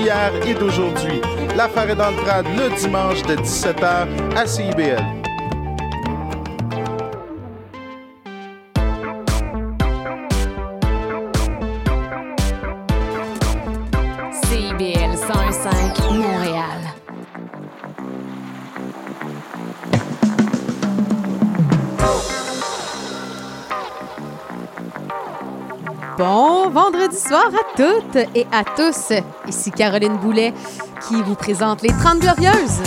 d'hier et d'aujourd'hui. La Farée d'Entrade le dimanche de 17h à. CIBL Bon vendredi soir à toutes et à tous. Ici Caroline Boulet qui vous présente les 30 Glorieuses.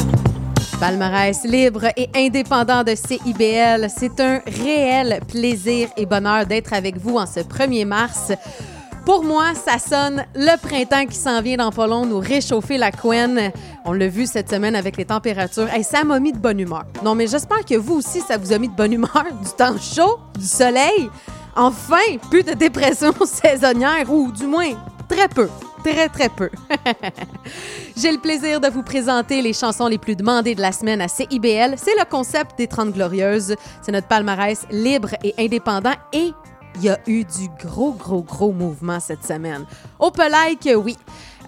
Palmarès libre et indépendant de CIBL, c'est un réel plaisir et bonheur d'être avec vous en ce 1er mars. Pour moi, ça sonne le printemps qui s'en vient dans pas nous réchauffer la couenne. On l'a vu cette semaine avec les températures. et ça m'a mis de bonne humeur. Non, mais j'espère que vous aussi, ça vous a mis de bonne humeur. Du temps chaud, du soleil. Enfin, plus de dépression saisonnière, ou du moins très peu. Très, très peu. J'ai le plaisir de vous présenter les chansons les plus demandées de la semaine à CIBL. C'est le concept des 30 Glorieuses. C'est notre palmarès libre et indépendant et il y a eu du gros, gros, gros mouvement cette semaine. Au like, oui.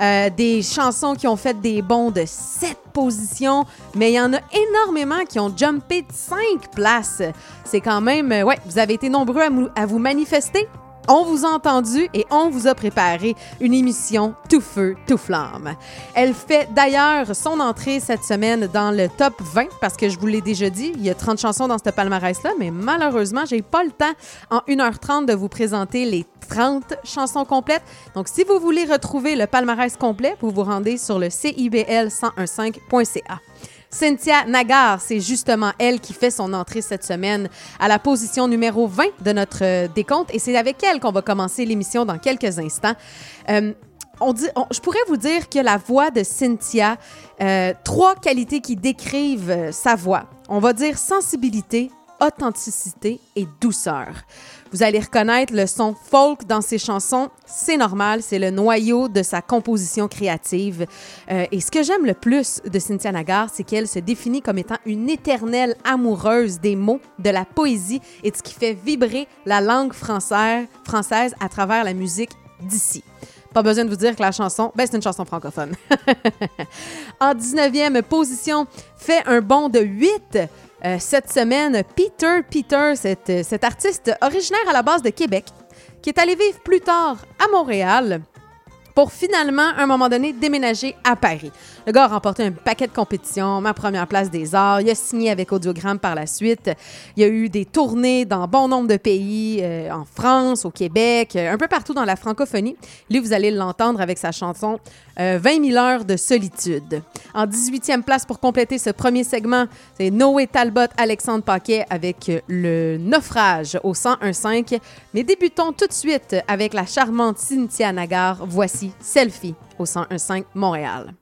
Euh, des chansons qui ont fait des bons de 7 positions, mais il y en a énormément qui ont jumpé de 5 places. C'est quand même, euh, ouais, vous avez été nombreux à vous manifester. On vous a entendu et on vous a préparé une émission tout feu, tout flamme. Elle fait d'ailleurs son entrée cette semaine dans le top 20 parce que je vous l'ai déjà dit, il y a 30 chansons dans ce palmarès-là, mais malheureusement, j'ai pas le temps en 1h30 de vous présenter les 30 chansons complètes. Donc, si vous voulez retrouver le palmarès complet, vous vous rendez sur le CIBL1015.ca. Cynthia Nagar, c'est justement elle qui fait son entrée cette semaine à la position numéro 20 de notre euh, décompte et c'est avec elle qu'on va commencer l'émission dans quelques instants. Euh, on dit, je pourrais vous dire que la voix de Cynthia, euh, trois qualités qui décrivent sa voix. On va dire sensibilité, authenticité et douceur. Vous allez reconnaître le son folk dans ses chansons. C'est normal, c'est le noyau de sa composition créative. Euh, et ce que j'aime le plus de Cynthia Nagar, c'est qu'elle se définit comme étant une éternelle amoureuse des mots, de la poésie et de ce qui fait vibrer la langue française, à travers la musique d'ici. Pas besoin de vous dire que la chanson, ben, c'est une chanson francophone. en 19e position, fait un bond de 8 euh, cette semaine, Peter Peter, cet, cet artiste originaire à la base de Québec, qui est allé vivre plus tard à Montréal pour finalement, à un moment donné, déménager à Paris. Le gars a remporté un paquet de compétitions, ma première place des arts, il a signé avec Audiogramme par la suite, il y a eu des tournées dans bon nombre de pays, euh, en France, au Québec, euh, un peu partout dans la francophonie. Lui, vous allez l'entendre avec sa chanson 20 000 heures de solitude. En 18e place pour compléter ce premier segment, c'est Noé Talbot, Alexandre Paquet avec le naufrage au 101.5. Mais débutons tout de suite avec la charmante Cynthia Nagar. Voici Selfie au 101.5 Montréal.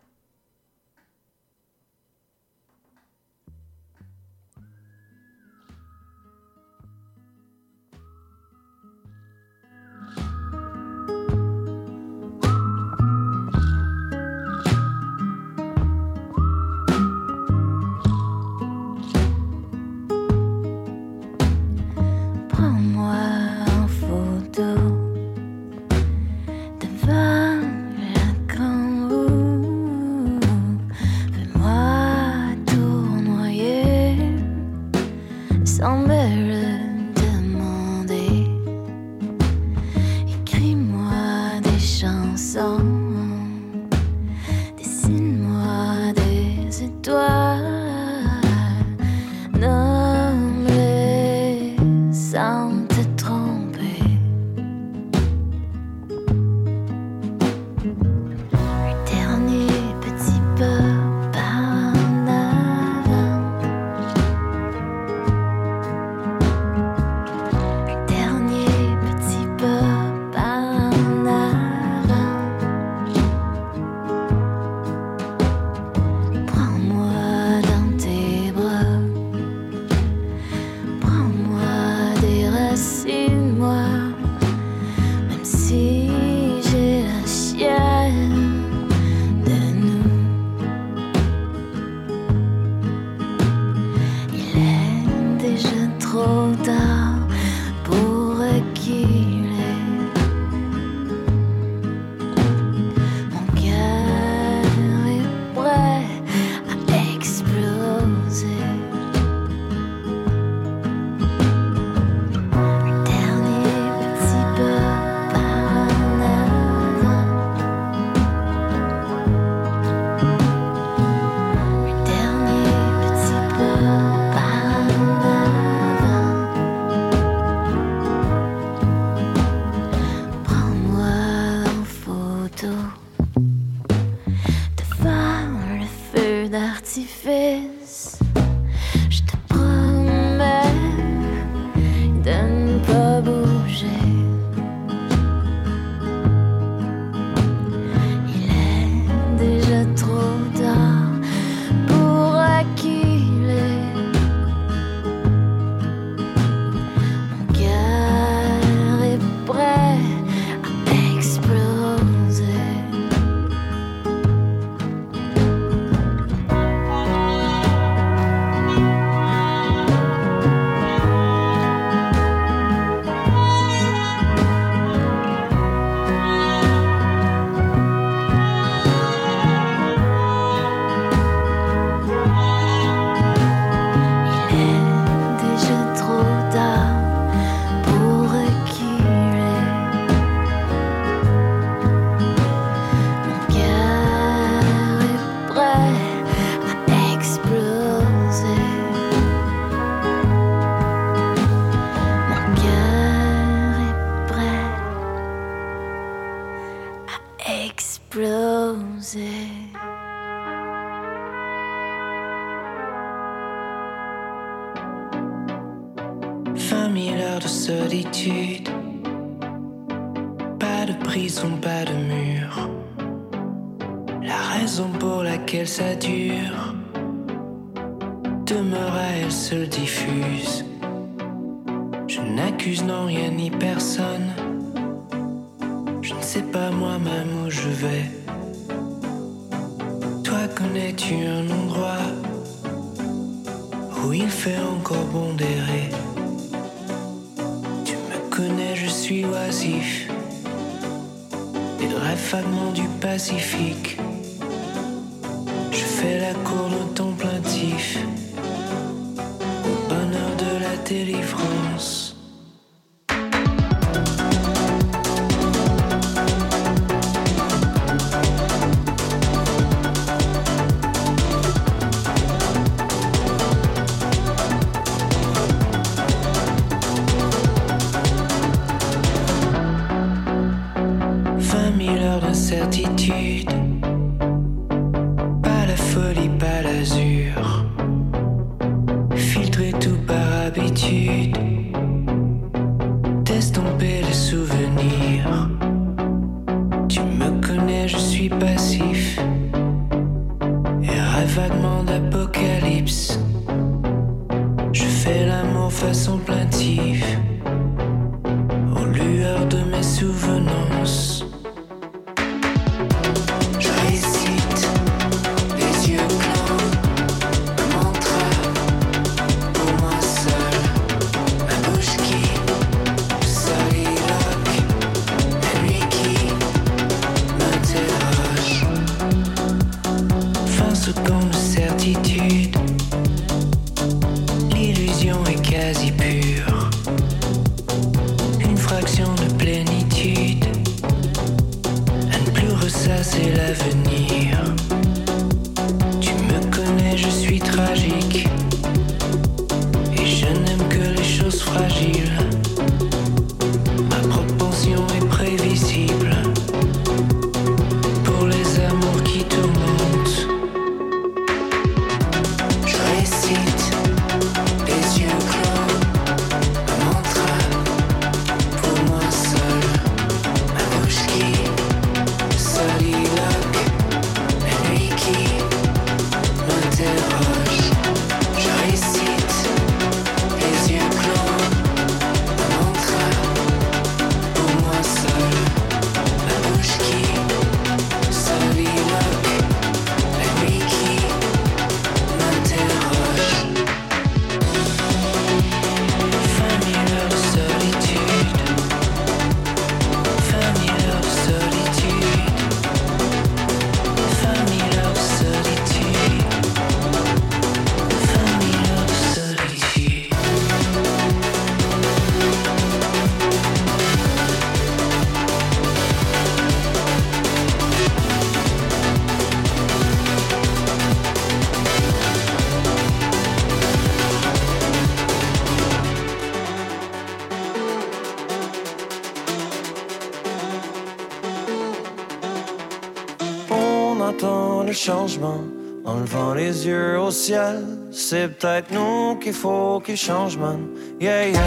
En levant les yeux au ciel. C'est peut-être nous qu'il faut qu'il change, man. Yeah, yeah.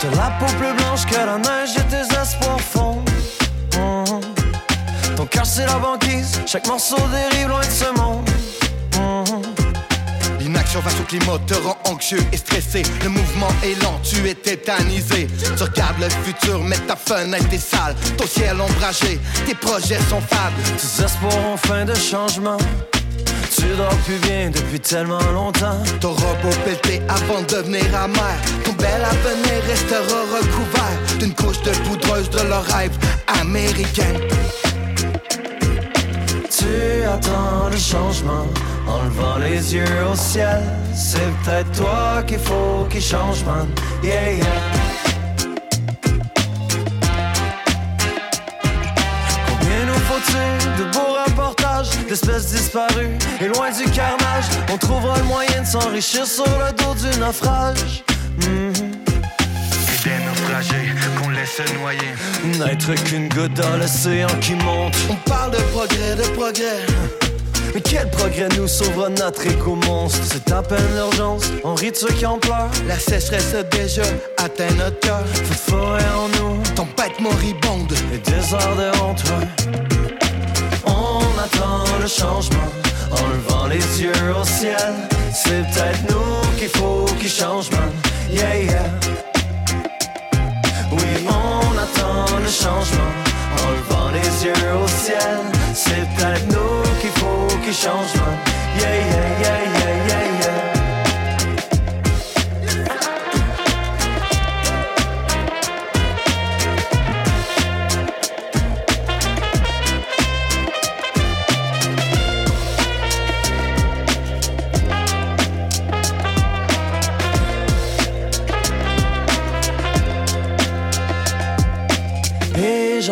T'as la peau plus blanche que la neige et tes espoirs font. Mhm. Ton cœur c'est la banquise, chaque morceau dérive loin de ce monde. Mhm. L'inaction face au climat te rend anxieux et stressé. Le mouvement est lent, tu es tétanisé. Tu regardes le futur, mais ta fenêtre est sale. Ton ciel ombragé, tes projets sont fables. Tes espoirs ont fin de changement. Tu dors plus bien depuis tellement longtemps. T'auras beau pelleter avant de devenir amer. Ton bel avenir restera recouvert d'une couche de poudreuse de leur rêve américain. Tu attends le changement en levant les yeux au ciel. C'est peut-être toi qu'il faut qu'il change, man. Yeah, yeah. Combien nous faut-il de beaux reportages d'espèces disparues et loin du carnage? On trouvera le moyen de s'enrichir sur le dos du naufrage. Mhm. Et des naufragés qu'on laisse noyer. N'être qu'une goutte dans l'océan qui monte. On parle de progrès, de progrès. Mais quel progrès nous sauvera notre éco-monstre C'est à peine l'urgence, on rit ceux qui en pleurent La sécheresse a déjà atteint notre cœur. De forêt en nous, Tempête moribonde. et des heures de honte ouais. On attend le changement, en levant les yeux au ciel C'est peut-être nous qu'il faut qu'il change, man Yeah, yeah Oui, on attend le changement, en levant les yeux au ciel. C'est peut-être nous qu'il faut qu'il change, yeah, yeah, yeah, yeah, yeah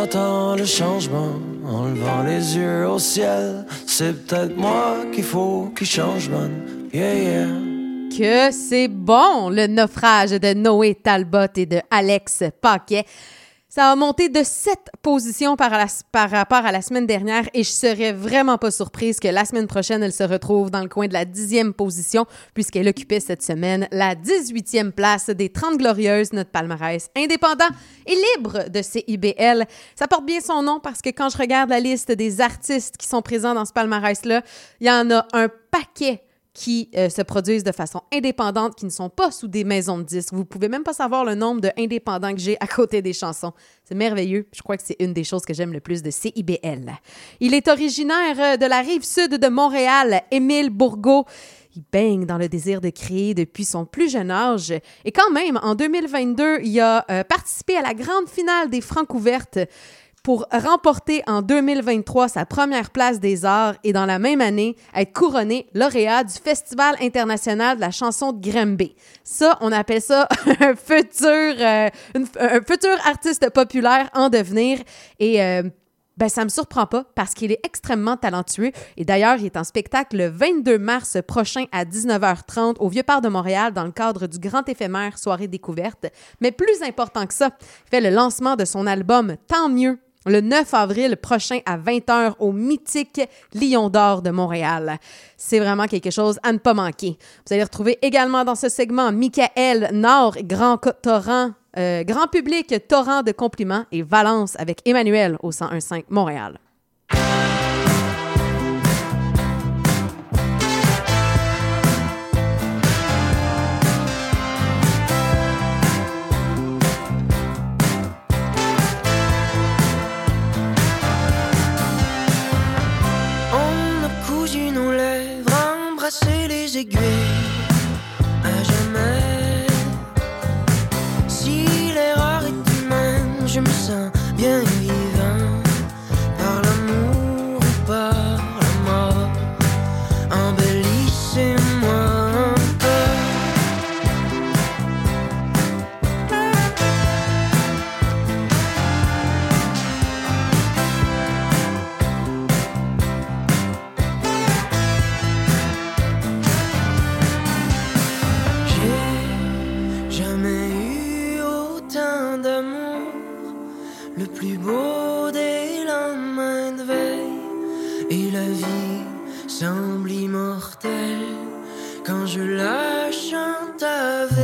j'attends le changement en levant les yeux au ciel. C'est peut-être moi qu'il faut qu'il change, man. Que c'est bon, le naufrage de Noé Talbot et de Alex Paquet. Ça a monté de sept positions par, rapport à la semaine dernière et je serais vraiment pas surprise que la semaine prochaine, elle se retrouve dans le coin de la dixième position puisqu'elle occupait cette semaine la 18e place des 30 glorieuses, notre palmarès indépendant et libre de CIBL. Ça porte bien son nom parce que quand je regarde la liste des artistes qui sont présents dans ce palmarès-là, il y en a un paquet qui euh, se produisent de façon indépendante, qui ne sont pas sous des maisons de disques. Vous pouvez même pas savoir le nombre de indépendants que j'ai à côté des chansons. C'est merveilleux. Je crois que c'est une des choses que j'aime le plus de CIBL. Il est originaire euh, de la rive sud de Montréal, Émile Bourgault. Il baigne dans le désir de créer depuis son plus jeune âge. Et quand même, en 2022, il a euh, participé à la grande finale des Francs ouvertes pour remporter en 2023 sa première place des arts et dans la même année être couronné lauréat du Festival international de la chanson de Granby. Ça, on appelle ça un futur, euh, un futur artiste populaire en devenir et euh, ben, ça me surprend pas parce qu'il est extrêmement talentueux. Et d'ailleurs, il est en spectacle le 22 mars prochain à 19h30 au Vieux-Port de Montréal dans le cadre du Grand éphémère Soirée découverte. Mais plus important que ça, il fait le lancement de son album Tant mieux le 9 avril prochain à 20h au mythique Lion d'Or de Montréal. C'est vraiment quelque chose à ne pas manquer. Vous allez retrouver également dans ce segment Michael Nord, Grand Torrent, euh, Grand Public Torrent de compliments et Valence avec Emmanuel au 1015 Montréal. Je la chante avec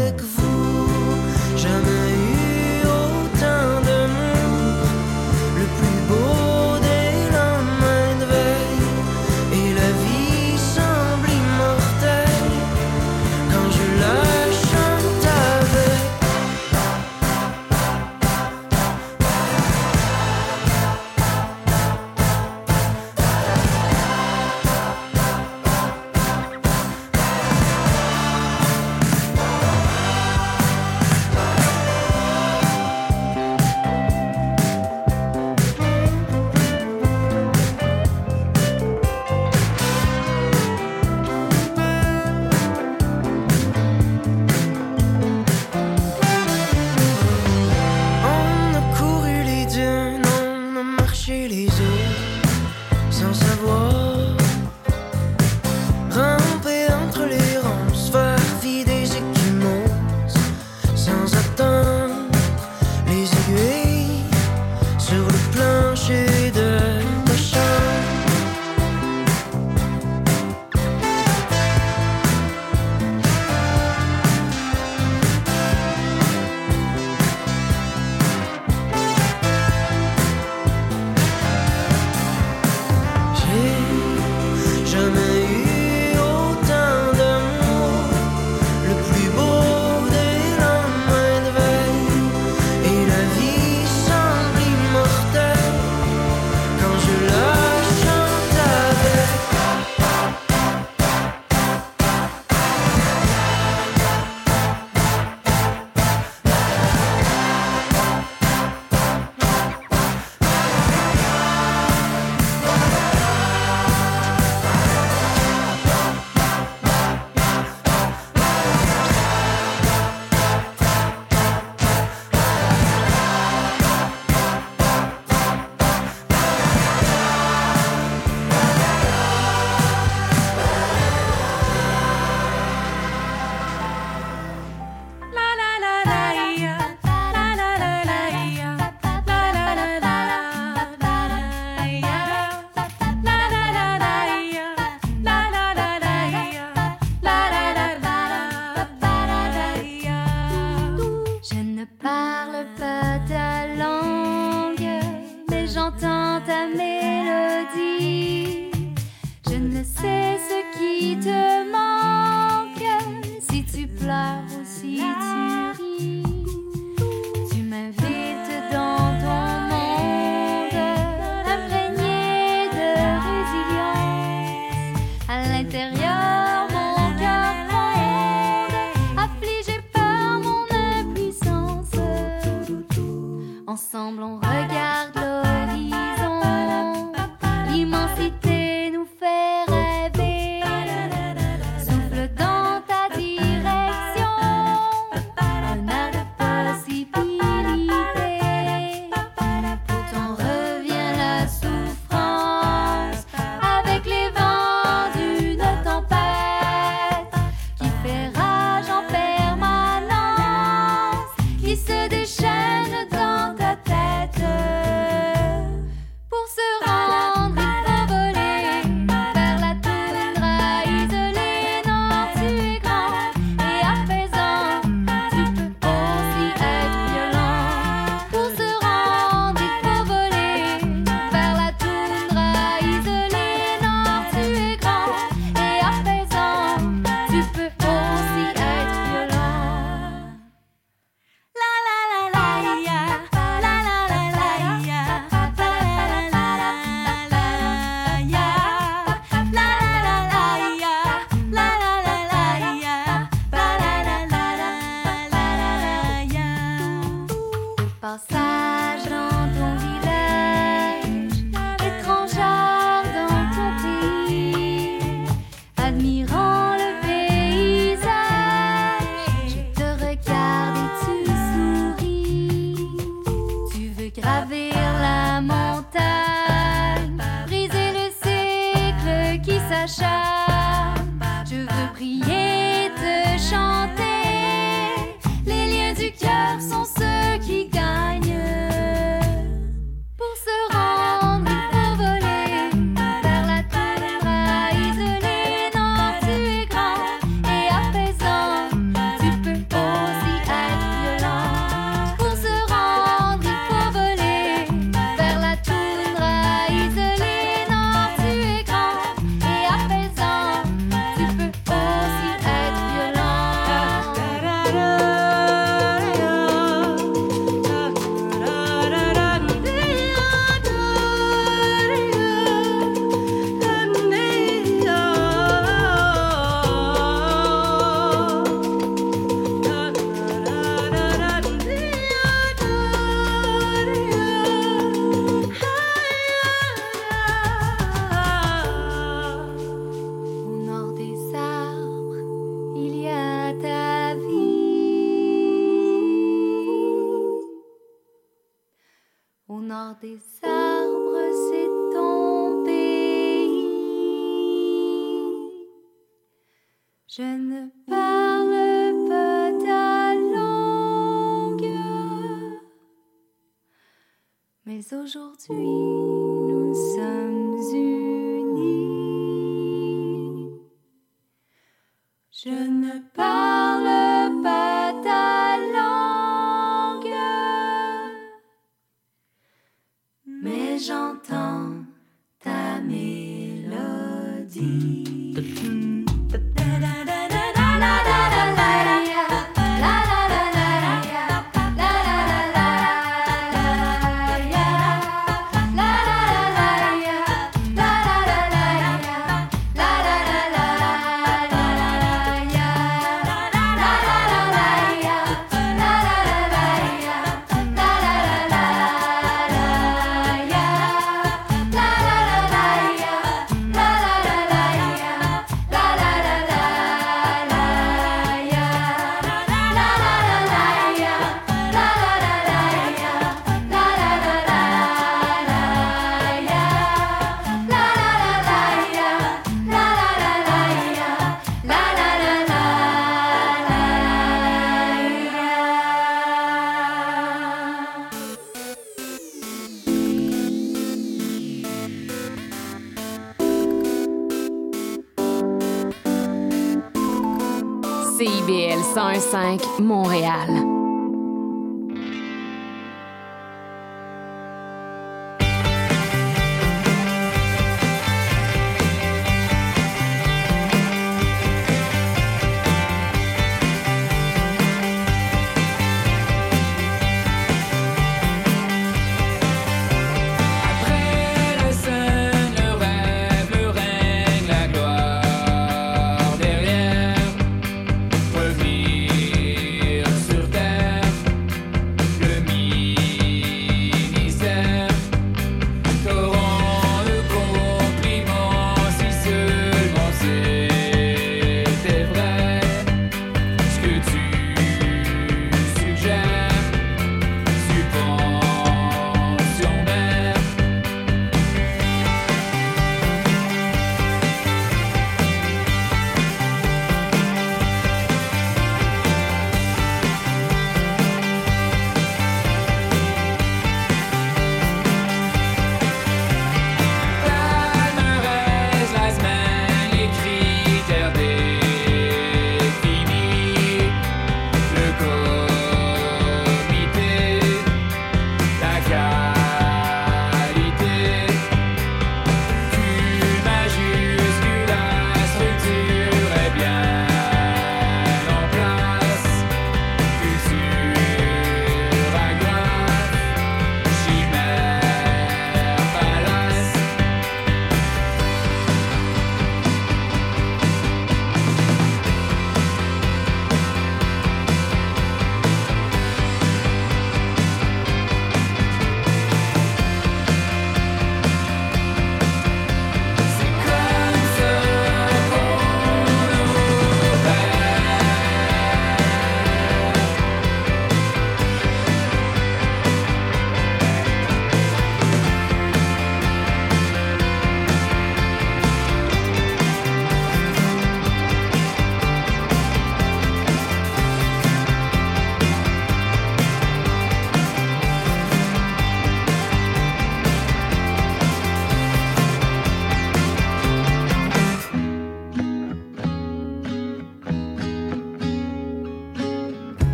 101.5 Montréal.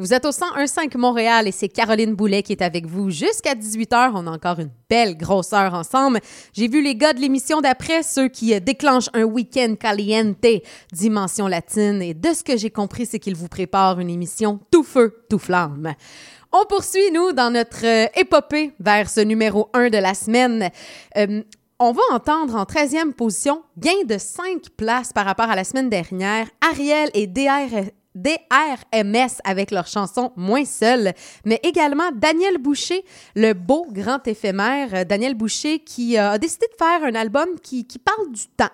Vous êtes au 101.5 Montréal et c'est Caroline Boulet qui est avec vous jusqu'à 18h. On a encore une belle grosse heure ensemble. J'ai vu les gars de l'émission d'après, ceux qui euh, déclenchent un week-end caliente, dimension latine. Et de ce que j'ai compris, c'est qu'ils vous préparent une émission tout feu, tout flamme. On poursuit, nous, dans notre euh, épopée vers ce numéro 1 de la semaine. Euh, on va entendre en 13e position, gain de 5 places par rapport à la semaine dernière, Ariel et DR, DRMS avec leur chanson Moins seul, mais également Daniel Boucher, le beau grand éphémère. Euh, Daniel Boucher qui euh, a décidé de faire un album qui, qui parle du temps.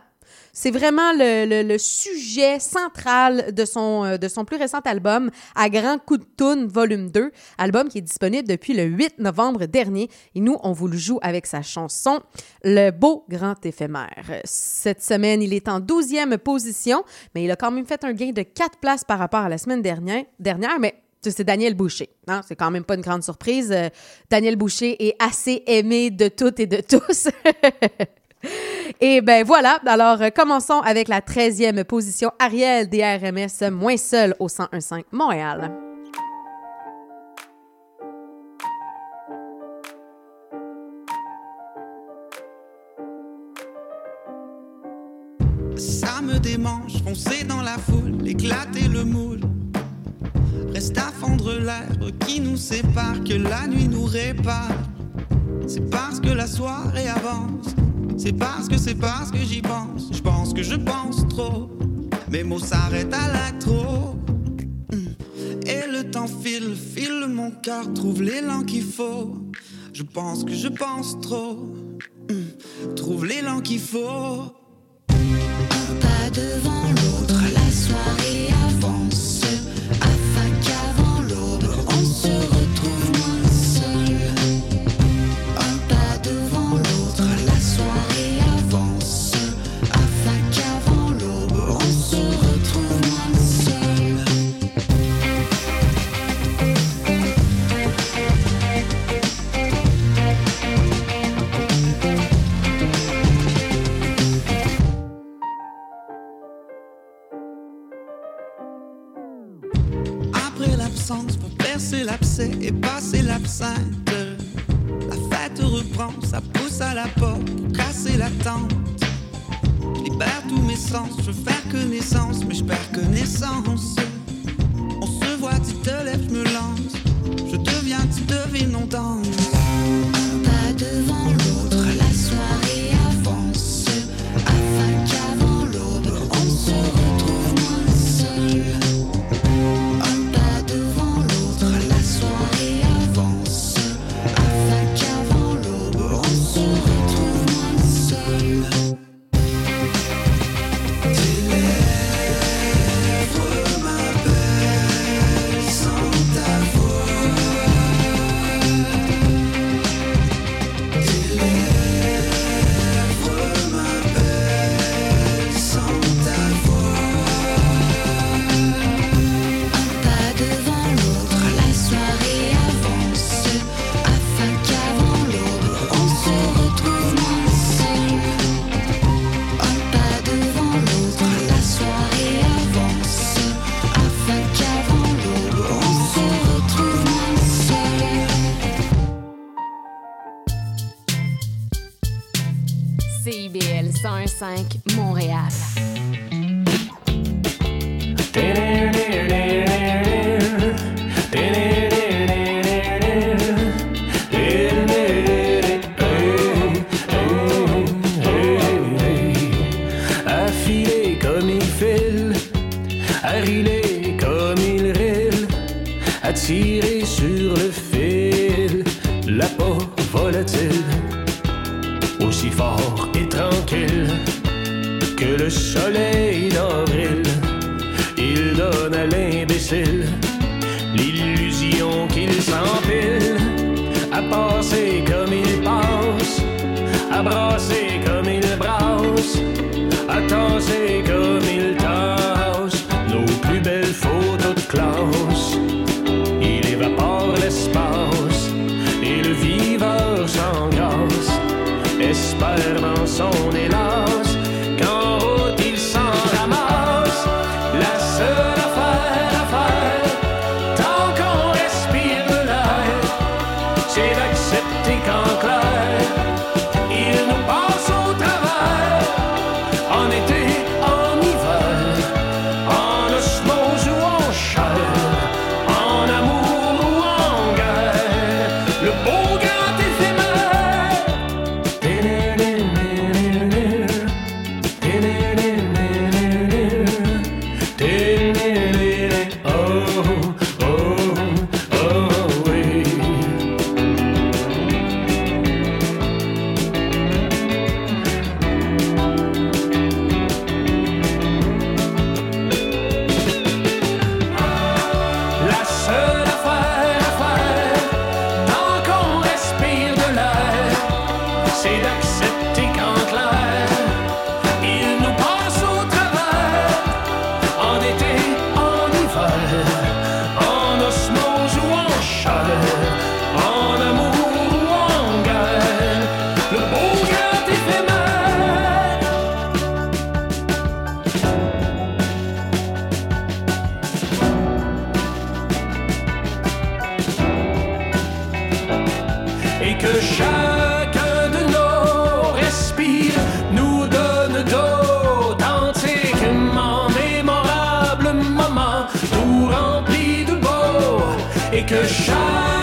C'est vraiment le, sujet central de son, euh, de son plus récent album, À grand coup de toune, volume 2, album qui est disponible depuis le 8 novembre dernier. Et nous, on vous le joue avec sa chanson Le beau grand éphémère. Cette semaine, il est en 12e position, mais il a quand même fait un gain de 4 places par rapport à la semaine dernière, dernière mais c'est Daniel Boucher. hein? C'est quand même pas une grande surprise. Euh, Daniel Boucher est assez aimé de toutes et de tous. Et ben voilà, alors euh, commençons avec la 13e position, Ariel DRMS, moins seul au 101.5 Montréal. Ça me démange, foncer dans la foule, éclater le moule. Reste à fendre l'herbe qui nous sépare, que la nuit nous répare. C'est parce que la soirée avance, c'est parce que c'est parce que j'y pense. Je pense que je pense trop, mes mots s'arrêtent à la trop. Et le temps file, file mon cœur, trouve l'élan qu'il faut. Je pense que je pense trop, trouve l'élan qu'il faut. pas devant et passer l'absinthe. La fête reprend, ça pousse à la porte pour casser l'attente. Je libère tous mes sens, je veux faire connaissance, mais je perds connaissance. On se voit, tu te lèves, je me lance. Je deviens, tu devines, on danse. Pas devant 5 que chaque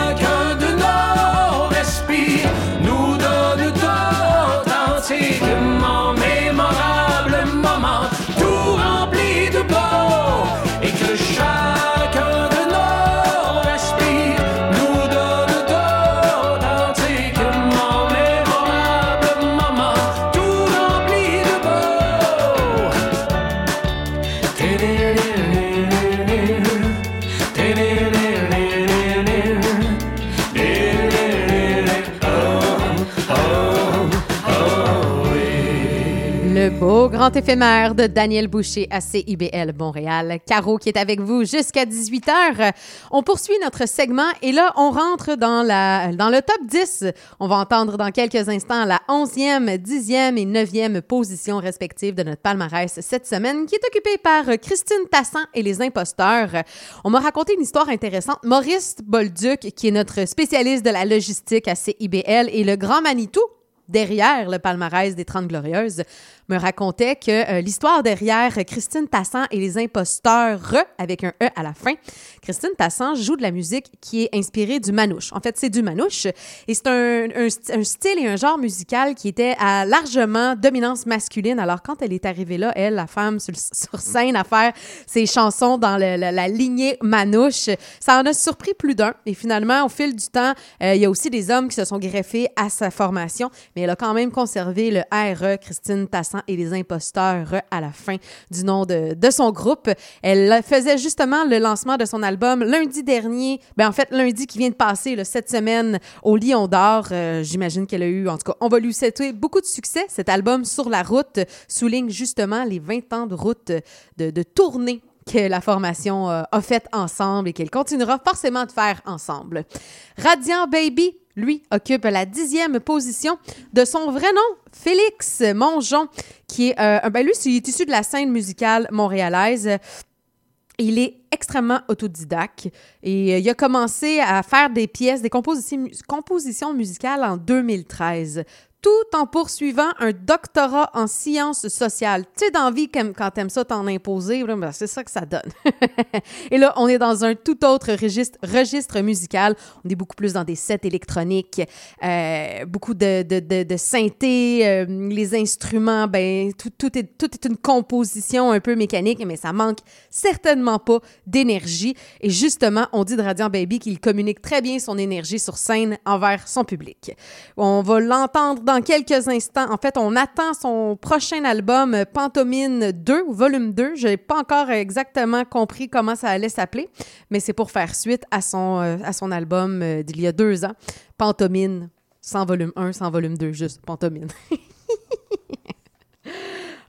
éphémère de Daniel Boucher à CIBL Montréal. Caro qui est avec vous jusqu'à 18h. On poursuit notre segment et là, on rentre dans, la, dans le top 10. On va entendre dans quelques instants la 11e, 10e et 9e position respective de notre palmarès cette semaine qui est occupée par Christine Tassan et les imposteurs. On m'a raconté une histoire intéressante. Maurice Bolduc, qui est notre spécialiste de la logistique à CIBL et le grand Manitou derrière le palmarès des 30 Glorieuses, me racontait que euh, l'histoire derrière Christine Tassan et les imposteurs, avec un E à la fin, Christine Tassan joue de la musique qui est inspirée du manouche. En fait, c'est du manouche et c'est un, un, style et un genre musical qui était à largement dominance masculine. Alors, quand elle est arrivée là, elle, la femme sur, scène, à faire ses chansons dans le, la, la, lignée manouche, ça en a surpris plus d'un. Et finalement, au fil du temps, euh, il y a aussi des hommes qui se sont greffés à sa formation, mais elle a quand même conservé le RE, Christine Tassan et les imposteurs à la fin du nom de, de, son groupe. Elle faisait justement le lancement de son album lundi dernier, ben en fait lundi qui vient de passer, là, cette semaine au Lion d'Or. Euh, J'imagine qu'elle a eu, en tout cas, on va lui souhaiter beaucoup de succès. Cet album Sur la route souligne justement les 20 ans de route de, de tournée que la formation euh, a fait ensemble et qu'elle continuera forcément de faire ensemble. Radiant Baby, lui, occupe la dixième position de son vrai nom, Félix Mongeon, qui est, euh, ben lui, est issu de la scène musicale montréalaise. Il est extrêmement autodidacte et euh, il a commencé à faire des pièces, des compositions musicales en 2013 tout en poursuivant un doctorat en sciences sociales. Tu sais, dans vie, quand t'aimes ça t'en imposer, ben c'est ça que ça donne. Et là, on est dans un tout autre registre, musical. On est beaucoup plus dans des sets électroniques, euh, beaucoup de, de, synthé, euh, les instruments, ben, tout, tout, est, tout est une composition un peu mécanique, mais ça manque certainement pas d'énergie. Et justement, on dit de Radiant Baby qu'il communique très bien son énergie sur scène envers son public. On va l'entendre dans dans quelques instants. En fait, on attend son prochain album Pantomime 2, volume 2. Je n'ai pas encore exactement compris comment ça allait s'appeler, mais c'est pour faire suite à son, euh, à son album euh, d'il y a deux ans, Pantomime, sans volume 1, sans volume 2, juste Pantomime.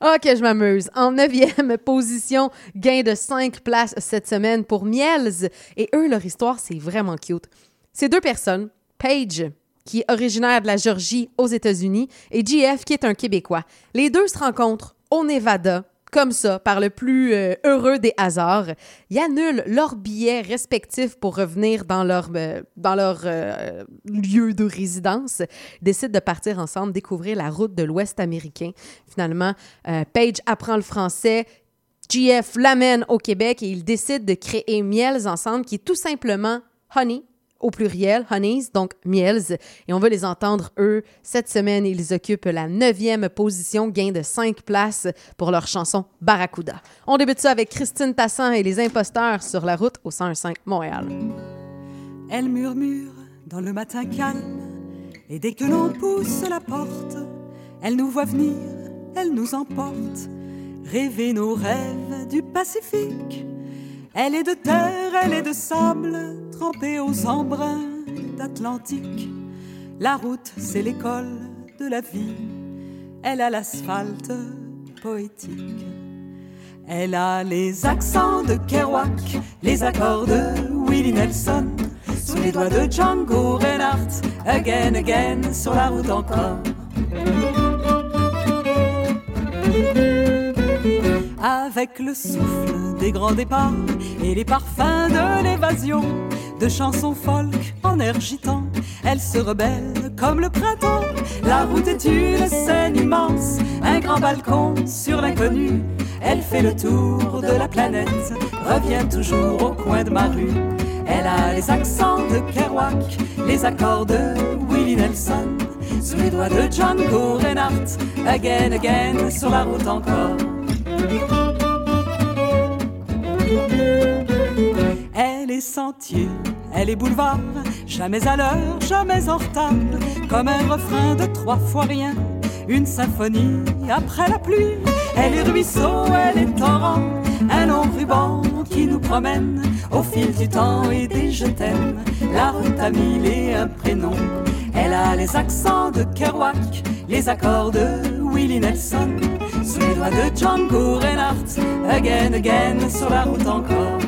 Ok, je m'amuse. En neuvième position, gain de 5 places cette semaine pour Miels. Et eux, leur histoire, c'est vraiment cute. C'est deux personnes, Paige, qui est originaire de la Georgie aux États-Unis, et JF, qui est un Québécois. Les deux se rencontrent au Nevada, comme ça, par le plus euh, heureux des hasards. Ils annulent leurs billets respectifs pour revenir dans leur, euh, dans leur euh, lieu de résidence. Ils décident de partir ensemble, découvrir la route de l'Ouest américain. Finalement, Paige apprend le français. JF l'amène au Québec et ils décident de créer Miels ensemble, qui est tout simplement Honey, au pluriel, Honeys, donc Miels. Et on va les entendre, eux, cette semaine. Ils occupent la neuvième position, gain de cinq places pour leur chanson Barracuda. On débute ça avec Christine Tassin et les imposteurs sur la route au 105 Montréal. Elle murmure dans le matin calme, et dès que l'on pousse la porte, elle nous voit venir, elle nous emporte, rêver nos rêves du Pacifique. Elle est de terre, elle est de sable, trempée aux embruns d'Atlantique. La route, c'est l'école de la vie. Elle a l'asphalte poétique. Elle a les accents de Kerouac, les accords de Willie Nelson, sous les doigts de Django Reinhardt, again, again, sur la route encore. Avec le souffle des grands départs et les parfums de l'évasion, de chansons folk en air elle se rebelle comme le printemps. La route est une scène immense, un grand balcon sur l'inconnu. Elle fait le tour de la planète, revient toujours au coin de ma rue. Elle a les accents de Kerouac, les accords de Willie Nelson, sous les doigts de Django Reinhardt, again, again, sur la route encore. Elle est sentier, elle est boulevard, jamais à l'heure, jamais en retard, comme un refrain de trois fois rien, une symphonie après la pluie. Elle est ruisseau, elle est torrent, un long ruban qui nous promène au fil du temps et des je t'aime. La route a mille et un prénom. Elle a les accents de Kerouac, les accords de Willie Nelson, doigts de Django Reinhardt, again, again, sur la route encore.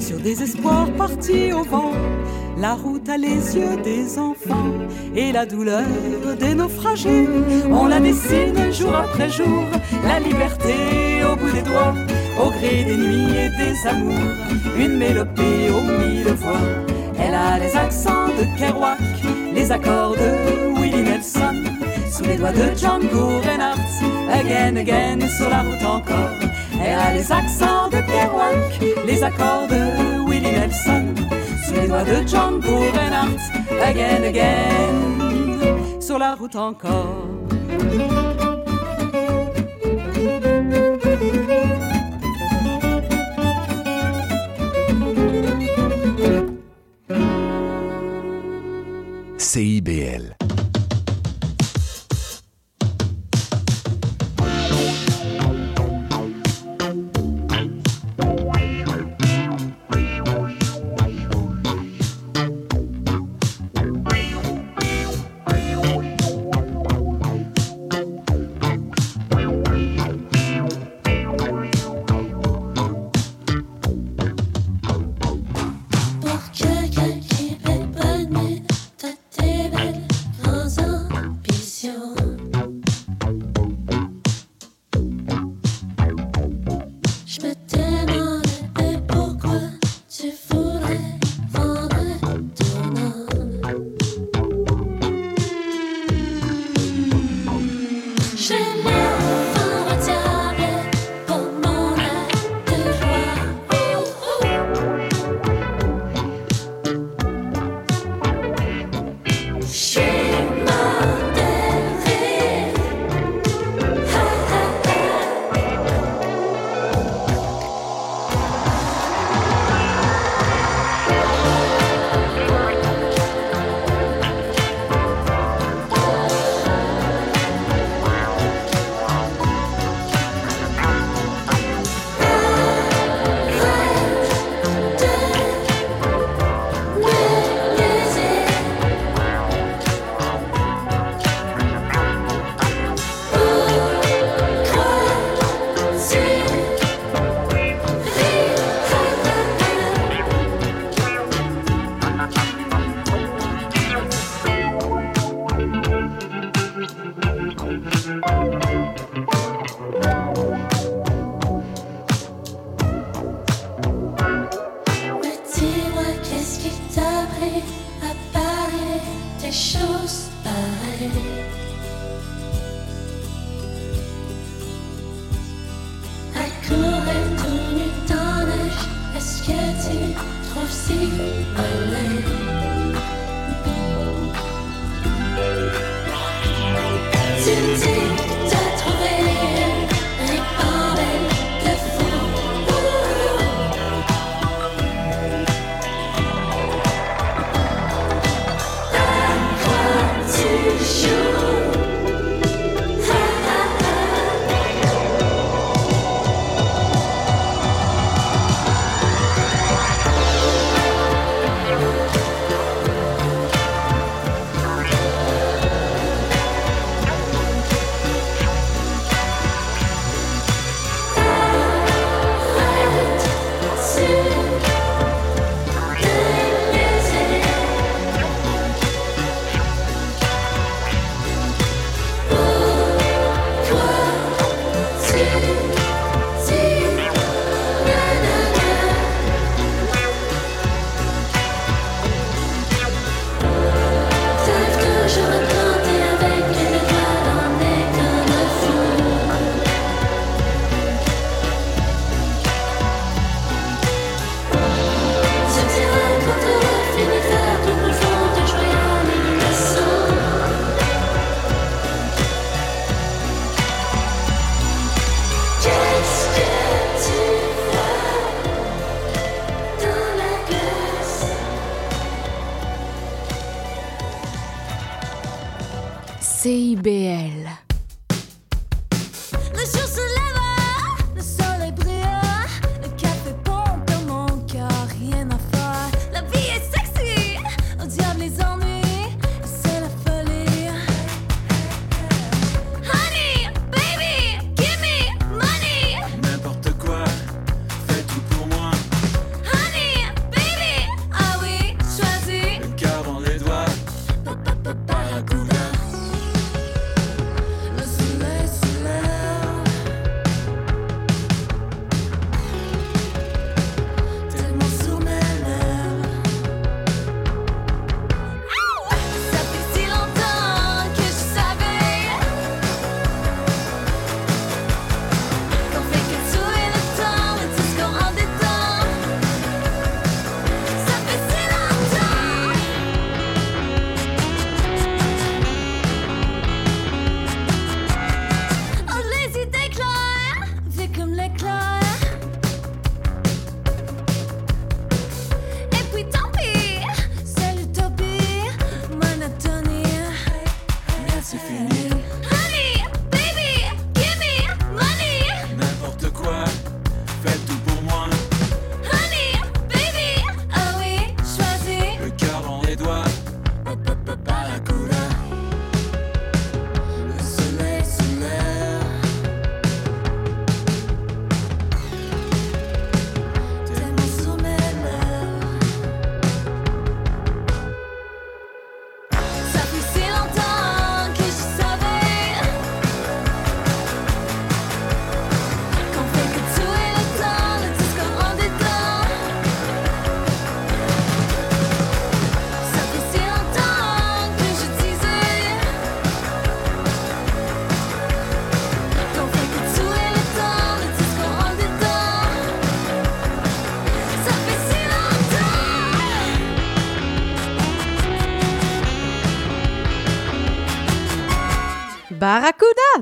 Sur des espoirs partis au vent. La route a les yeux des enfants et la douleur des naufragés. On la dessine jour après jour, la liberté au bout des doigts, au gré des nuits et des amours. Une mélopée aux mille voix. Elle a les accents de Kerouac, les accords de Willie Nelson, sous les doigts de Django Reinhardt. Again, again, sur la route encore. Elle a les accents de Kerouac, les accords de Willie Nelson, sous les doigts de Django Reinhardt. Again, again, sur la route encore.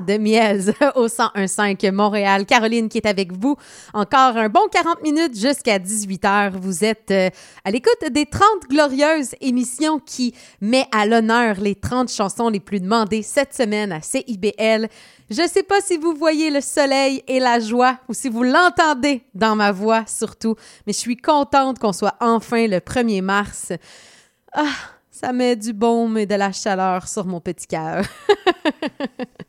De Miez au 1015 Montréal. Caroline qui est avec vous encore un bon 40 minutes jusqu'à 18h. Vous êtes euh, à l'écoute des 30 glorieuses émissions qui met à l'honneur les 30 chansons les plus demandées cette semaine à CIBL. Je ne sais pas si vous voyez le soleil et la joie ou si vous l'entendez dans ma voix surtout, mais je suis contente qu'on soit enfin le 1er mars. Ah, ça met du baume et de la chaleur sur mon petit cœur.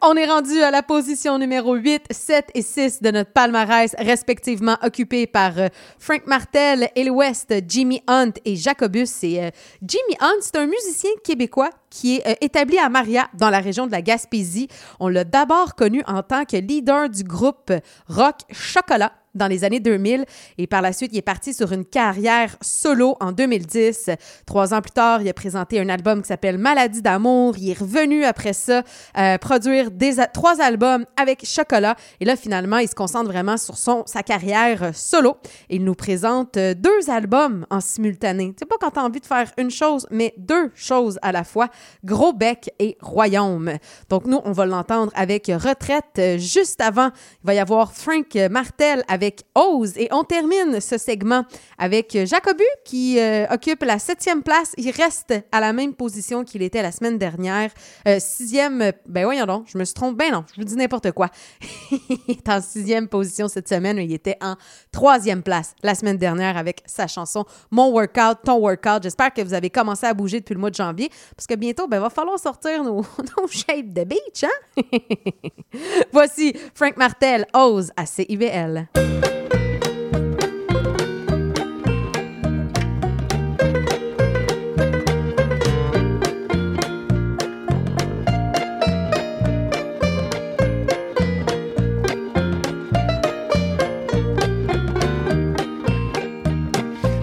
On est rendu à la position numéro 8, 7 et 6 de notre palmarès, respectivement occupés par euh, Frank Martel, El West, Jimmy Hunt et Jacobus. Et euh, Jimmy Hunt, c'est un musicien québécois qui est euh, établi à Maria, dans la région de la Gaspésie. On l'a d'abord connu en tant que leader du groupe rock Chocolat dans les années 2000 et par la suite, il est parti sur une carrière solo en 2010. Trois ans plus tard, il a présenté un album qui s'appelle Maladie d'amour. Il est revenu après ça euh, produire trois albums avec Chocolat et là, finalement, il se concentre vraiment sur son, sa carrière solo. Il nous présente euh, deux albums en simultané. C'est pas quand tu as envie de faire une chose, mais deux choses à la fois, Gros Bec et Royaume. Donc nous, on va l'entendre avec Retraite. Euh, Juste avant, il va y avoir Frank Martel avec Ose. Et on termine ce segment avec Jacobu qui euh, occupe la septième place. Il reste à la même position qu'il était la semaine dernière. Euh, sixième, euh, ben voyons donc, je me suis trompée. Ben non, je vous dis n'importe quoi. il est en sixième position cette semaine. Il était en troisième place la semaine dernière avec sa chanson Mon Workout, Ton Workout. J'espère que vous avez commencé à bouger depuis le mois de janvier parce que bientôt, ben, va falloir sortir nos, nos shapes de beach, hein? Voici Frank Martel, Ose à CIBL.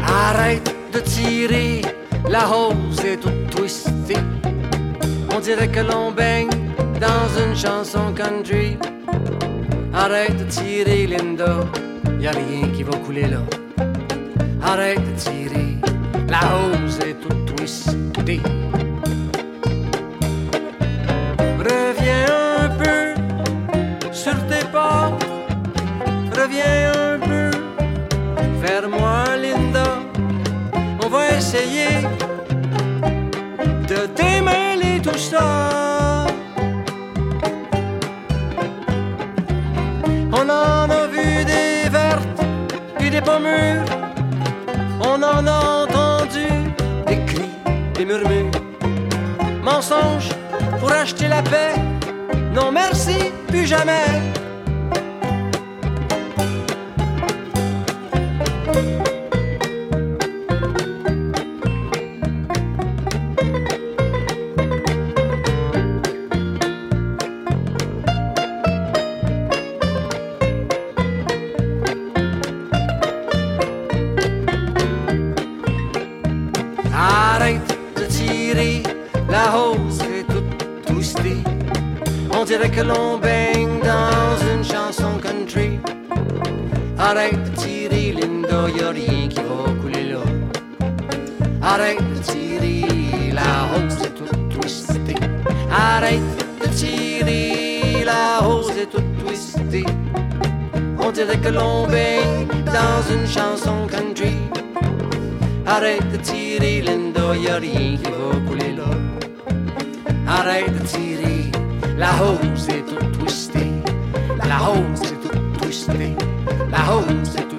Arrête de tirer, la hausse est toute twistée. On dirait que l'on baigne dans une chanson country. Arrête de tirer, Linda, y a rien qui va couler là. Arrête de tirer, la hausse est toute twistée. Reviens un peu sur tes pas, reviens un peu vers moi, Linda. On va essayer de démêler tout ça. Pas mûr. On en a entendu des cris, des murmures. Mensonge pour acheter la paix. Non merci, plus jamais. Dirait que l'on baigne dans une chanson country. Arrête de tirer, Linda, y'a rien qui va couler là. Arrête de tirer, la hausse est toute twistée. Arrête de tirer, la hausse est toute twistée. On dirait que l'on baigne dans une chanson country. Arrête de tirer, Linda, y'a rien qui va couler là. Arrête de tirer, la hausse est toute twistée. La hausse est toute twistée. La hausse est toute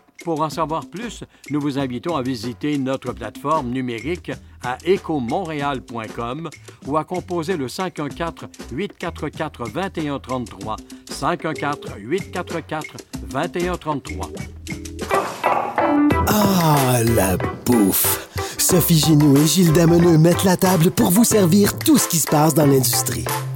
Pour en savoir plus, nous vous invitons à visiter notre plateforme numérique à écomontréal.com ou à composer le 514-844-2133, 514-844-2133. Ah, la bouffe! Sophie Ginou et Gilles Dameneux mettent la table pour vous servir tout ce qui se passe dans l'industrie.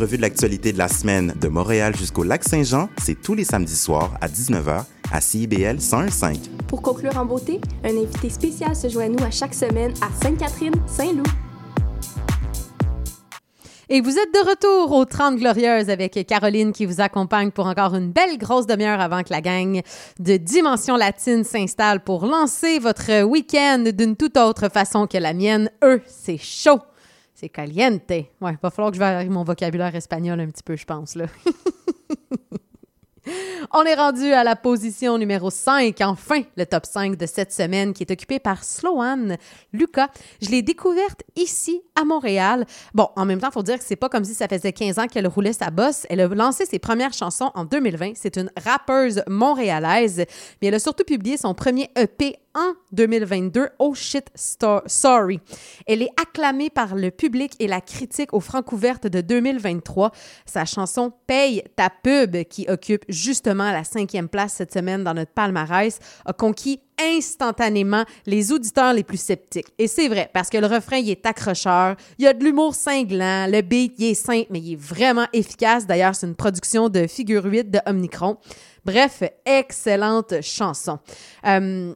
Revue de l'actualité de la semaine de Montréal jusqu'au lac Saint-Jean, c'est tous les samedis soirs à 19h à CIBL 101.5. Pour conclure en beauté, un invité spécial se joint à nous à chaque semaine à Sainte-Catherine, Saint-Loup. Et vous êtes de retour aux 30 Glorieuses avec Caroline qui vous accompagne pour encore une belle grosse demi-heure avant que la gang de Dimension Latine s'installe pour lancer votre week-end d'une toute autre façon que la mienne. Eux, c'est chaud. C'est caliente. Ouais, va falloir que je varie mon vocabulaire espagnol un petit peu, je pense, là. On est rendu à la position numéro 5, enfin le top 5 de cette semaine qui est occupé par Sloane Lucas. Je l'ai découverte ici à Montréal. Bon, en même temps, il faut dire que c'est pas comme si ça faisait 15 ans qu'elle roulait sa bosse. Elle a lancé ses premières chansons en 2020. C'est une rappeuse montréalaise, mais elle a surtout publié son premier EP en 2022, Oh Shit Sorry. Elle est acclamée par le public et la critique aux Francouvertes de 2023. Sa chanson Paye ta pub, qui occupe justement la cinquième place cette semaine dans notre palmarès, a conquis instantanément les auditeurs les plus sceptiques. Et c'est vrai, parce que le refrain, il est accrocheur, il y a de l'humour cinglant, le beat, il est simple, mais il est vraiment efficace. D'ailleurs, c'est une production de Figure 8 de Omnicron. Bref, excellente chanson. Euh,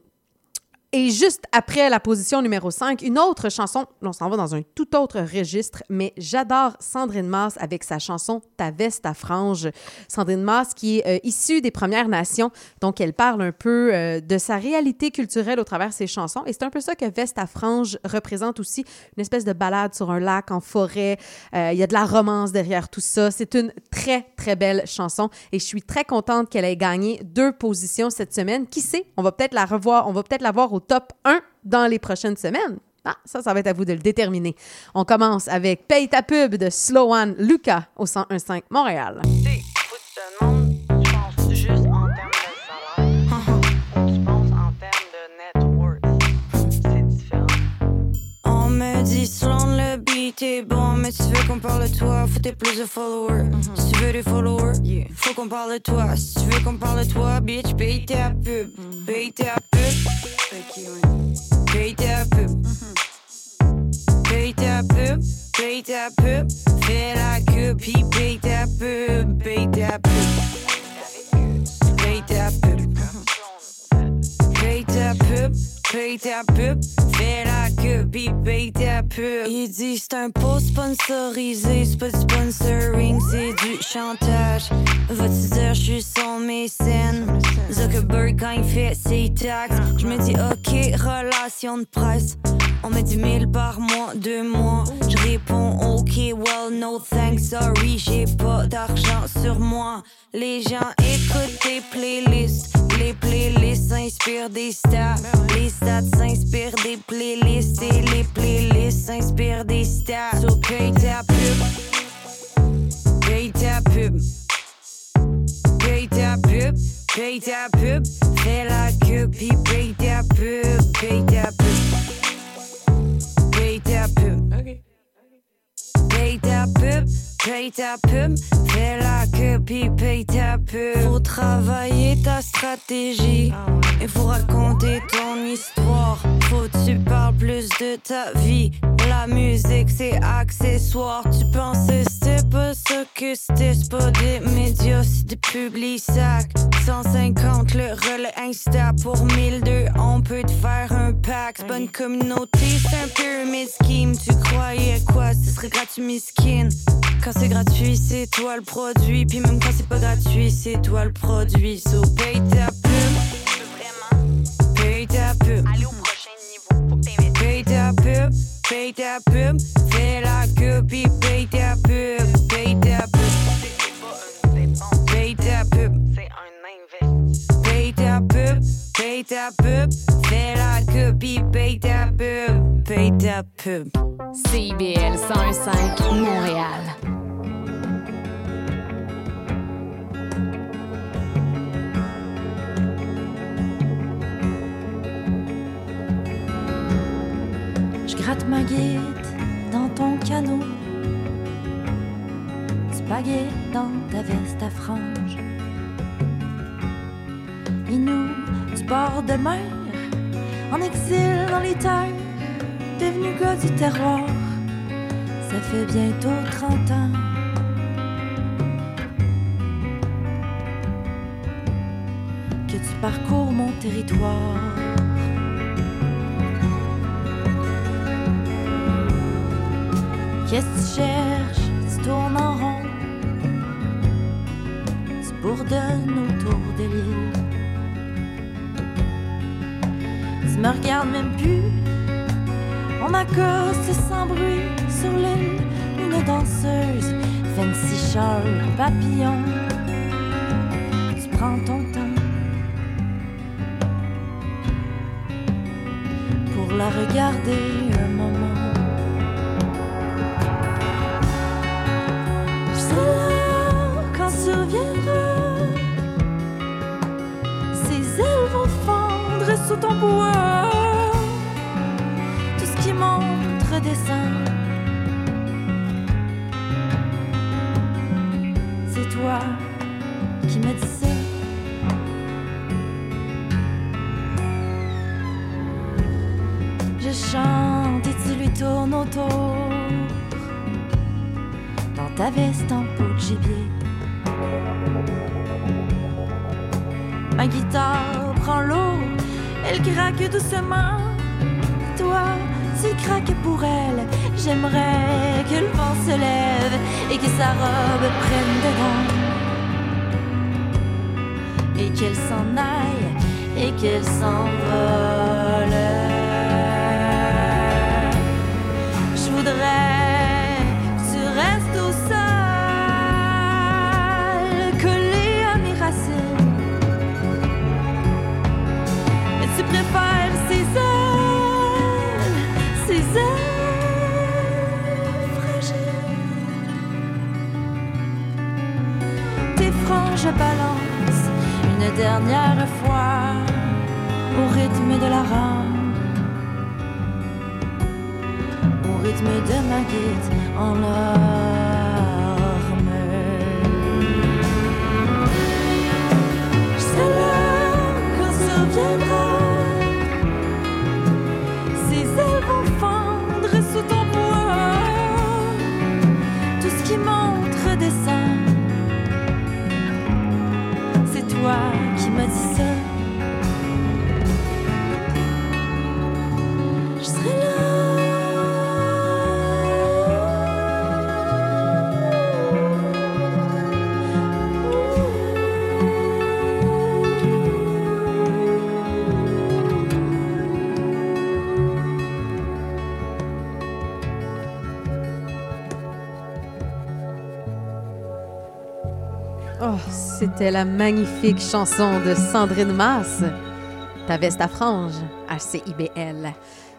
et juste après la position numéro 5, une autre chanson, on s'en va dans un tout autre registre, mais j'adore Sandrine Masse avec sa chanson Ta veste à franges. Sandrine Masse qui est euh, issue des Premières Nations, donc elle parle un peu euh, de sa réalité culturelle au travers de ses chansons. Et c'est un peu ça que Veste à franges représente aussi, une espèce de balade sur un lac en forêt. Euh, Il y a de la romance derrière tout ça. C'est une très, très belle chanson et je suis très contente qu'elle ait gagné deux positions cette semaine. Qui sait, on va peut-être la revoir, on va peut-être la voir au top 1 dans les prochaines semaines. Ah, ça, ça va être à vous de le déterminer. On commence avec Paye ta pub de Sloan Lucas au 1015 Montréal. On me dit Sloan le beat est bon Mais si tu veux qu'on parle de toi Faut t'aies plus de followers. Si tu veux des followers Faut qu'on parle de toi. Si tu veux qu'on parle de toi Bitch paye ta pub. Paye ta pub Paye ta pub Paye ta pub Paye ta pub Fais la queue Puis paye ta pub Paye ta pub Paye ta pub Paye ta pub Fais la queue paye ta pub. Il dit c'est un post sponsorisé, c'est pas du sponsoring, c'est du chantage. Va-tu dire je suis son mécène? Zuckerberg quand il fait ses taxes, je me dis ok, relation de presse. On me dit 1000 par mois, deux mois. Je réponds ok, well no thanks, sorry, j'ai pas d'argent sur moi. Les gens écoutent des playlists. Les playlists s'inspirent des stats. Les stats s'inspirent des playlists. Et les playlists s'inspirent des stats. So paye ta pub. Paye ta pub. Paye ta pub. Paye ta pub. Fais la queue, puis paye ta pub. Paye ta pub. Paye ta pub. Paye ta pub, paye ta pub, fais la queue puis paye ta pub. Faut travailler ta stratégie, il faut raconter ton histoire. Faut que tu parles plus de ta vie. La musique c'est accessoire. Tu pensais c'était pas ça que c'était, c'est pas des médias, c'est des publics sacs. 150 le relais Insta pour 1002, on peut te faire un pack. C'est une communauté, c'est un pyramid scheme. Tu croyais quoi, ce serait gratuit, miskin. Quand c'est gratuit, c'est toi le produit. Puis même quand c'est pas gratuit, c'est toi le produit. So paye ta pub. Paye ta pub. Allez au prochain niveau. Faut que. Paye ta pub. Paye ta pub. Fais la queue, puis paye ta pub. Paye ta pub. Paye ta pub. Fais la puis paye ta pub. Paye ta pub. CIBL 105 Montréal. Je gratte ma guide dans ton canot. Spaghetti dans ta veste à franges. Et nous, du bord de mer, en exil dans les terres, devenu gars du terroir. Ça fait bientôt 30 ans. Que tu parcours mon territoire. Qu'est-ce que tu cherches? Tu tournes en rond. Tu bourdonnes autour de l'île. Me regardes même plus. On accoste sans bruit sur l'île. Une danseuse, fancy Charles papillon. Tu prends ton temps pour la regarder un moment. Je serai là quand tu reviendras. Ses ailes vont fondre sous ton poids. C'est toi qui me dis ça. Je chante et tu lui tournes autour dans ta veste en peau de gibier. Ma guitare prend l'eau, elle craque doucement. Craques pour elle. J'aimerais que le vent se lève et que sa robe prenne dedans. Et qu'elle s'en aille et qu'elle s'envole. Balancent une dernière fois au rythme de la rame. Au rythme de ma guide en larmes. Je serai là quand tu qui m'as dit ça. Oh, c'était la magnifique chanson de Sandrine Masse. Ta veste à franges à CIBL.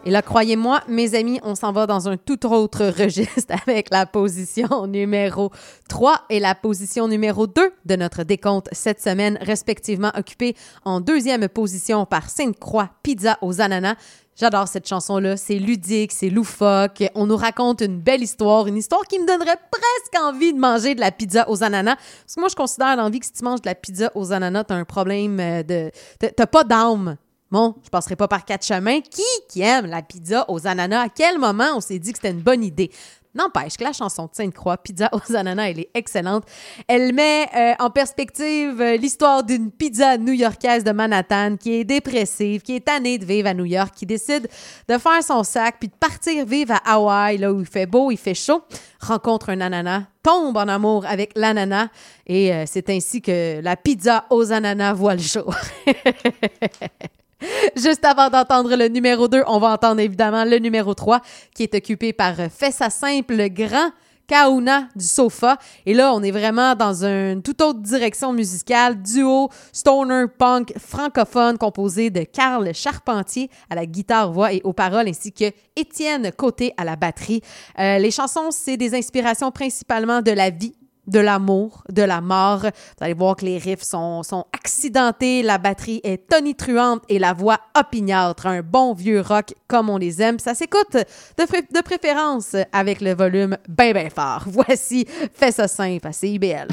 Et là, croyez-moi, mes amis, on s'en va dans un tout autre registre avec la position numéro 3 et la position numéro 2 de notre décompte cette semaine, respectivement occupées en deuxième position par Sainte-Croix Pizza aux ananas. J'adore cette chanson-là. C'est ludique, c'est loufoque. On nous raconte une belle histoire, une histoire qui me donnerait presque envie de manger de la pizza aux ananas. Parce que moi, je considère dans la vie que si tu manges de la pizza aux ananas, t'as un problème euh, de. T'as pas d'âme. Bon, je passerai pas par quatre chemins. Qui qui aime la pizza aux ananas? À quel moment on s'est dit que c'était une bonne idée? N'empêche que la chanson de Sainte-Croix, Pizza aux ananas, elle est excellente. Elle met euh, en perspective euh, l'histoire d'une pizza new-yorkaise de Manhattan qui est dépressive, qui est tannée de vivre à New York, qui décide de faire son sac puis de partir vivre à Hawaï, là où il fait beau, il fait chaud, rencontre un ananas, tombe en amour avec l'ananas et euh, c'est ainsi que la pizza aux ananas voit le jour. Juste avant d'entendre le numéro 2, on va entendre évidemment le numéro 3 qui est occupé par euh, Fessa Simple, le grand Kauna du sofa. Et là, on est vraiment dans une toute autre direction musicale, duo stoner punk francophone composé de Karl Charpentier à la guitare-voix et aux paroles, ainsi que Étienne Côté à la batterie. Euh, les chansons, c'est des inspirations principalement de la vie, de l'amour, de la mort. Vous allez voir que les riffs sont, sont accidentés, la batterie est tonitruante et la voix opiniâtre. Un bon vieux rock comme on les aime. Ça s'écoute de, de préférence avec le volume bien, bien fort. Voici Fais ça simple à CIBL.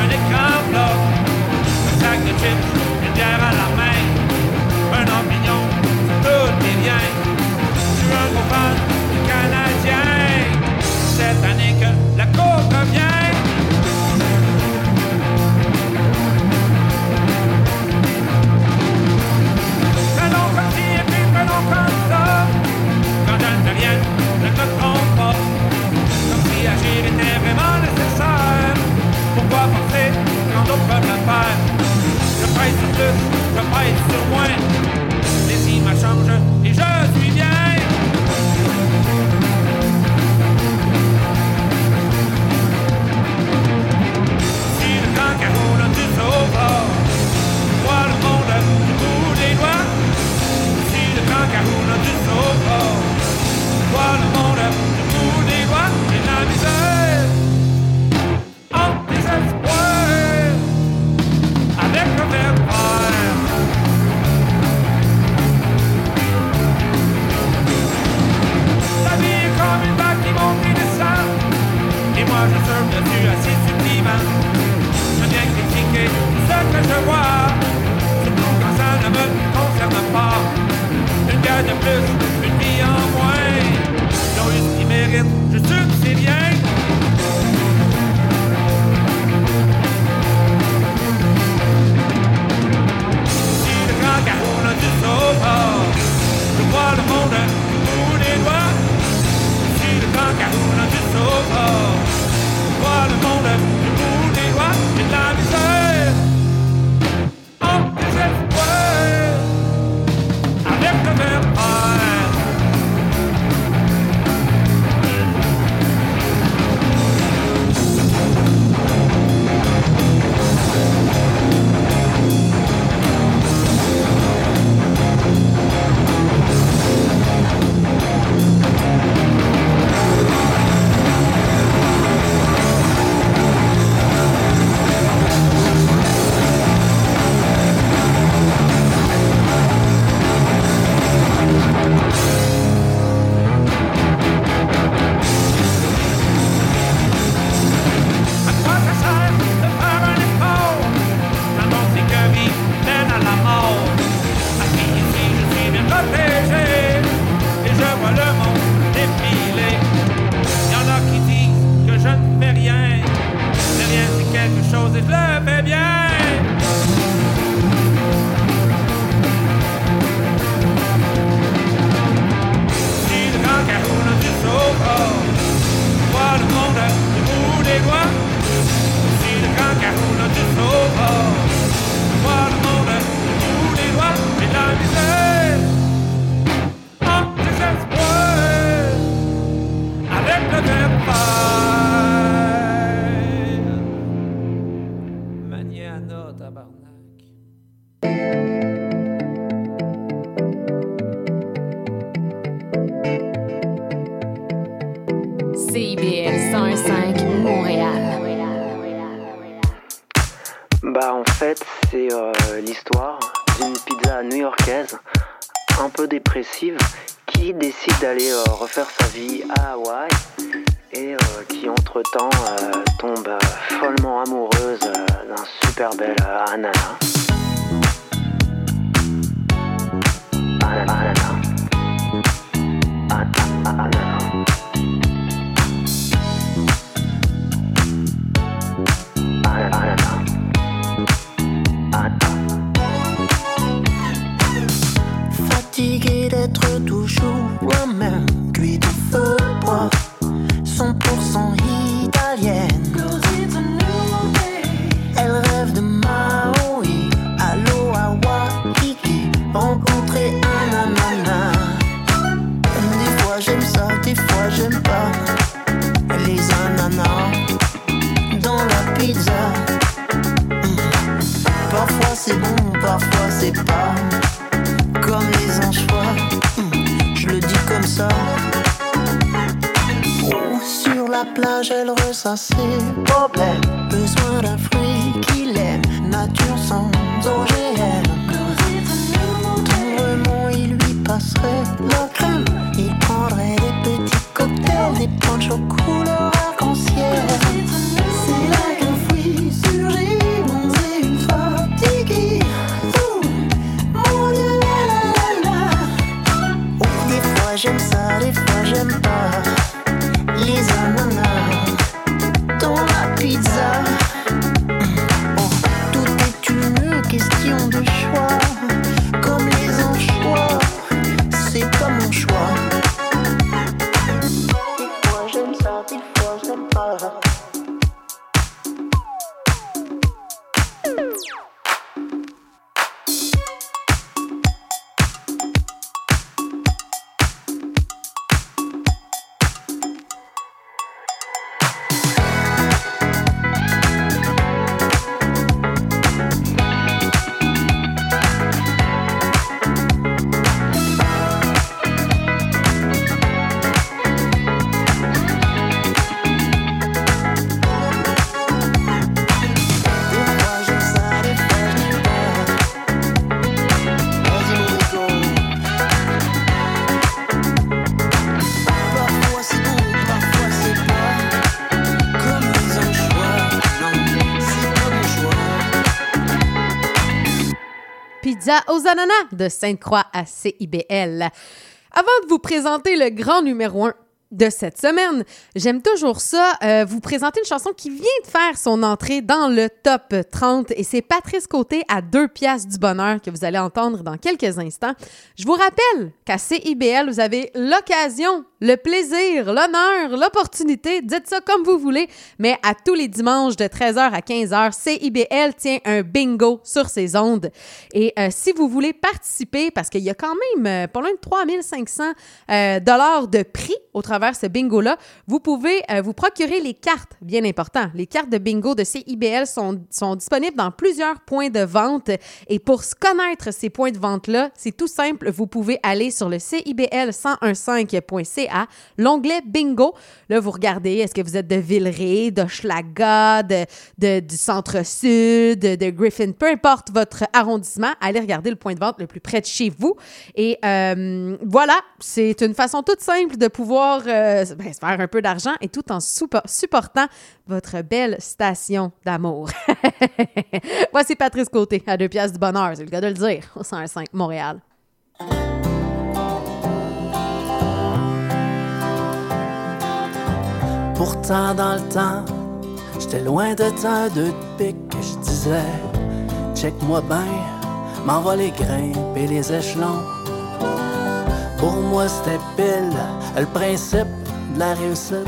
Un écran plat. Un sac de chips, une bière à la main, un opinion sur tous les biens. Je un gros fan du Canadien, cette année que la coupe revient. Comme. Quand. Comme si agir était vraiment. Penser quand d'autres peuvent le faire? Je pèse sur plus, je pèse sur moins. Les images changent C'est euh, l'histoire d'une pizza new-yorkaise un peu dépressive qui décide d'aller euh, refaire sa vie à Hawaï et euh, qui entre-temps tombe follement amoureuse d'un super bel ananas. Ananas, pas comme les anchois. Hmm, Je le dis comme ça. Sur la plage, elle ressasse ses problèmes. Besoin d'un fruit qu'il aime. Nature sans OGM. Tendrement, il lui passerait Pizza aux ananas de Sainte-Croix à CIBL. Avant de vous présenter le grand numéro 1 de cette semaine, j'aime toujours ça, euh, vous présenter une chanson qui vient de faire son entrée dans le top 30 et c'est Patrice Côté à deux pièces du bonheur que vous allez entendre dans quelques instants. Je vous rappelle qu'à CIBL, vous avez l'occasion, le plaisir, l'honneur, l'opportunité, dites ça comme vous voulez, mais à tous les dimanches de 13h à 15h, CIBL tient un bingo sur ses ondes. Et euh, si vous voulez participer, parce qu'il y a quand même euh, pas loin de 3500 euh, dollars de prix au travers ce bingo-là, vous pouvez euh, vous procurer les cartes, bien important. Les cartes de bingo de CIBL sont, sont disponibles dans plusieurs points de vente. Et pour connaître ces points de vente-là, c'est tout simple. Vous pouvez aller sur le CIBL1015.ca, l'onglet bingo. Là, vous regardez, est-ce que vous êtes de Villeray, de, de- du centre-sud, de, Griffin, peu importe votre arrondissement, allez regarder le point de vente le plus près de chez vous. Et euh, voilà, c'est une façon toute simple de pouvoir euh, ben, se faire un peu d'argent et tout en suppo- supportant votre belle station d'amour. Voici Patrice Côté, à deux pièces du bonheur, c'est le cas de le dire, au 105 Montréal. Pourtant, dans le temps, j'étais loin de deux de pique. Je disais, check-moi bien, m'en va les grimper les échelons. Pour moi, c'était pile le principe de la réussite.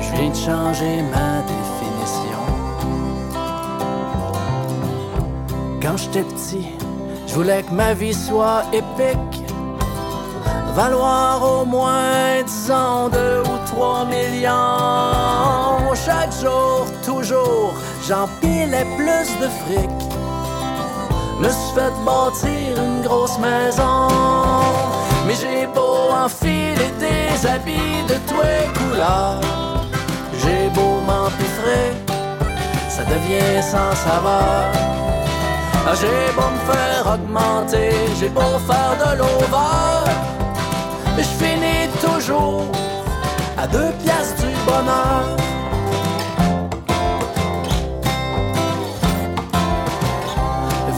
Je viens de changer ma définition. Quand j'étais petit, je voulais que ma vie soit épique. Valoir au moins, disons, deux ou trois millions. Chaque jour, toujours, j'empilais plus de fric. Me suis fait bâtir une grosse maison. Mais j'ai beau enfiler des habits de tous les couleurs. J'ai beau m'empiffrer, ça devient sans saveur. Ah, j'ai beau me faire augmenter, j'ai beau faire de l'over, mais je finis toujours à deux pièces du bonheur.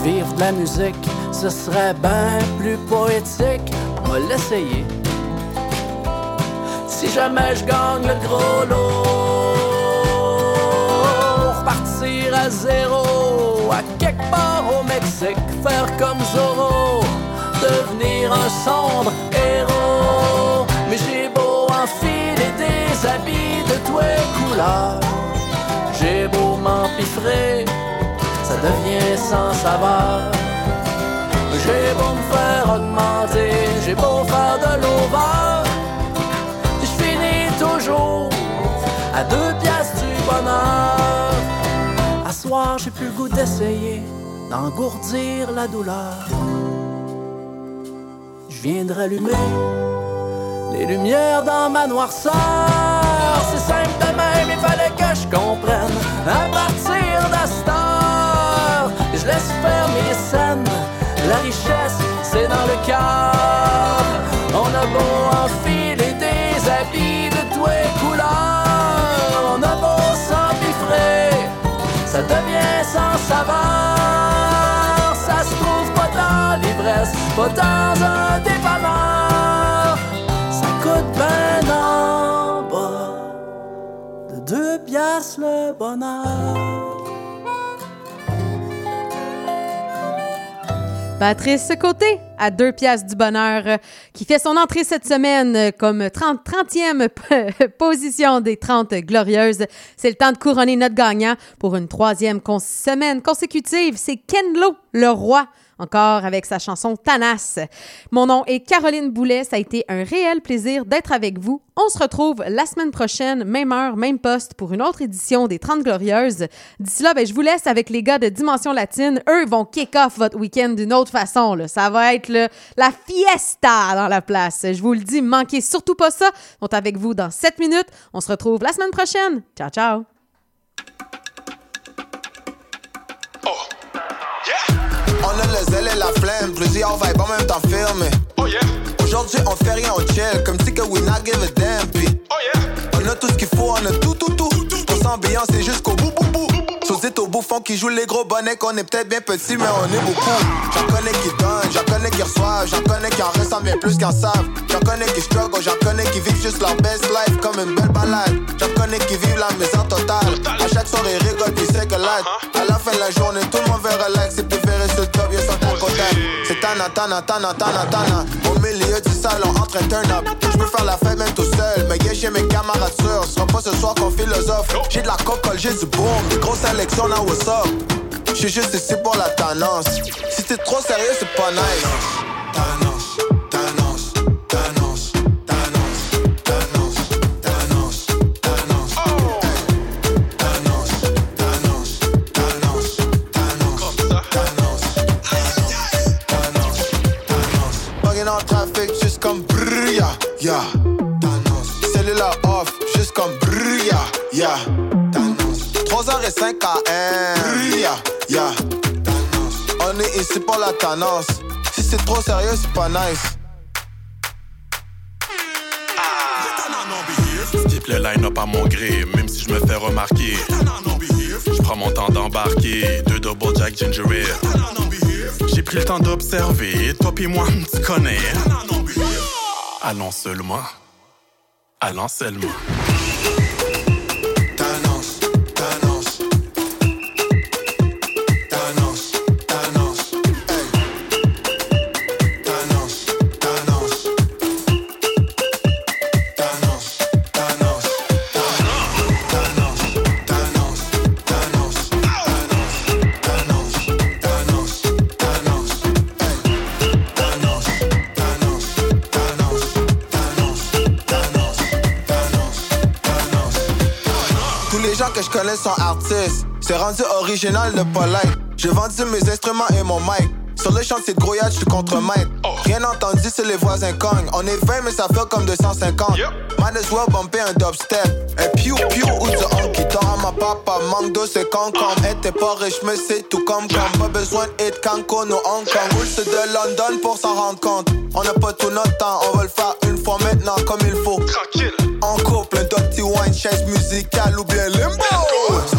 Vivre de la musique, ce serait bien plus poétique. On va l'essayer. Si jamais je gagne le gros lot, repartir à zéro, part au Mexique, faire comme Zorro, devenir un sombre héros. Mais j'ai beau enfiler des habits de toutes les couleurs, j'ai beau m'empiffrer, ça devient sans saveur. J'ai beau me faire augmenter, j'ai beau faire de l'over, je finis toujours à deux pièces du bonheur. Soir, j'ai plus le goût d'essayer d'engourdir la douleur. Je viens de rallumer les lumières dans ma noirceur. C'est simple de même, il fallait que je comprenne. À partir d'Astor, je laisse faire mes scènes. La richesse, c'est dans le cœur. On a beau enfiler devient sans saveur. Ça se trouve pas dans l'ivresse, pas dans un dépanneur. Ça coûte ben en bas de deux piastres le bonheur. Patrice Côté, à deux piastres du bonheur, euh, qui fait son entrée cette semaine euh, comme 30, 30e p- position des 30 glorieuses. C'est le temps de couronner notre gagnant pour une troisième semaine consécutive. C'est Ken Lo, le roi. Encore avec sa chanson Tanas. Mon nom est Caroline Boulet. Ça a été un réel plaisir d'être avec vous. On se retrouve la semaine prochaine, même heure, même poste, pour une autre édition des 30 Glorieuses. D'ici là, ben, je vous laisse avec les gars de Dimension Latine. Eux vont kick off votre week-end d'une autre façon. là. Ça va être la fiesta dans la place. Je vous le dis, manquez surtout pas ça. On est avec vous dans 7 minutes. On se retrouve la semaine prochaine. Ciao, ciao. On a le zèle et la flemme, plusieurs vibes en même temps filmés. Oh yeah. Aujourd'hui on fait rien, on chill, comme si que we not give a damn. Puis, oh yeah. On a tout ce qu'il faut, on a tout, tout, tout. On s'ambiance jusqu'au bout, bout, bout. Qui joue les gros bonnets, qu'on est peut-être bien petits, mais on est beaucoup. J'en connais qui donnent, j'en connais qui reçoivent, j'en connais qui en ressentent bien plus qu'en savent. J'en connais qui struggle, j'en connais qui vivent juste leur best life comme une belle balade. J'en connais qui vivent la misère totale. À chaque soirée, ils rigolent puis c'est que là. À la fin de la journée, tout le monde veut relax et sur le top, y'a à côté. C'est tana, tana, tana, tana, tana. Au milieu du salon, en train de turn up. J'peux faire la fête même tout seul, mais yeah, chez mes camarades sûrs. Ce pas ce soir qu'on philosophe. J'ai de la coca, j'ai du boom, des grosses sélections, up. J'suis juste ici pour la tendance. Si t'es trop sérieux, c'est pas nice. La tendance. Si c'est trop sérieux, c'est pas nice. Skip le line-up à mon gré, même si je me fais remarquer. Je prends mon temps d'embarquer, deux double jack ginger ale. J'ai pris le temps d'observer, toi pis moi, tu connais. Allons seulement, allons seulement. Connais sont artistes. C'est rendu original de pas like. J'ai vendu mes instruments et mon mic. Sur le chantier de grouillage, je suis contre maître. Rien entendu, c'est les voisins cognent. On est 20, mais ça fait comme 250. Might as well bumper un dubstep. Et piou piou ou the honky. T'auras ma papa, manque de c'est con comme. Et t'es pas riche, mais c'est tout comme comme. Pas besoin d'être canco, no Hong Kong. C'est de London pour s'en rendre compte. On n'a pas tout notre temps, on va le faire une fois maintenant comme il faut. Tranquille. En couple, un dirty wine, chaise musicale ou bien limbo.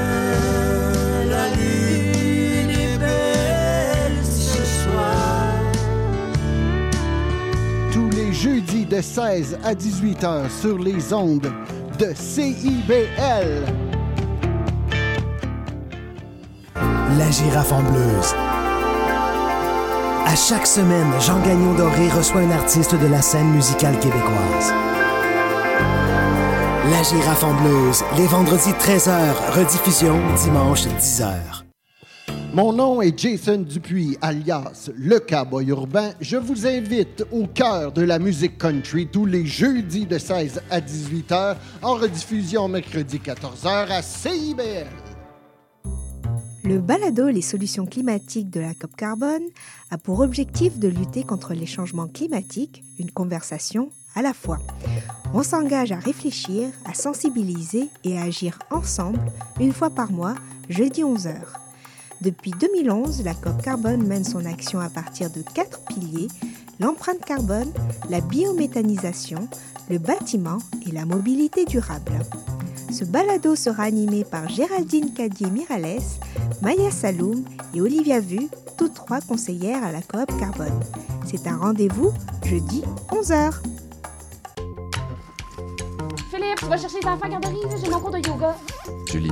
Jeudis de 16 à 18 heures sur les ondes de CIBL. La girafe en bleuse. À chaque semaine, Jean Gagnon Doré reçoit un artiste de la scène musicale québécoise. La girafe en bleuse, les vendredis 13h, rediffusion dimanche 10h. Mon nom est Jason Dupuis, alias Le Cowboy Urbain. Je vous invite au cœur de la musique country tous les jeudis de 16 à 18 heures, en rediffusion mercredi 14 h à CIBL. Le balado Les solutions climatiques de la COP Carbone a pour objectif de lutter contre les changements climatiques, une conversation à la fois. On s'engage à réfléchir, à sensibiliser et à agir ensemble une fois par mois, jeudi 11h. Depuis 2011, la COP Carbone mène son action à partir de quatre piliers l'empreinte carbone, la biométhanisation, le bâtiment et la mobilité durable. Ce balado sera animé par Géraldine Cadier-Mirales, Maya Saloum et Olivia Vu, toutes trois conseillères à la coop Carbone. C'est un rendez-vous jeudi 11h. Philippe, tu vas chercher les enfants à garderie, j'ai mon cours de yoga. Julie,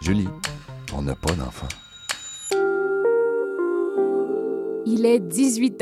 Julie, on n'a pas d'enfant. Il est 18 h.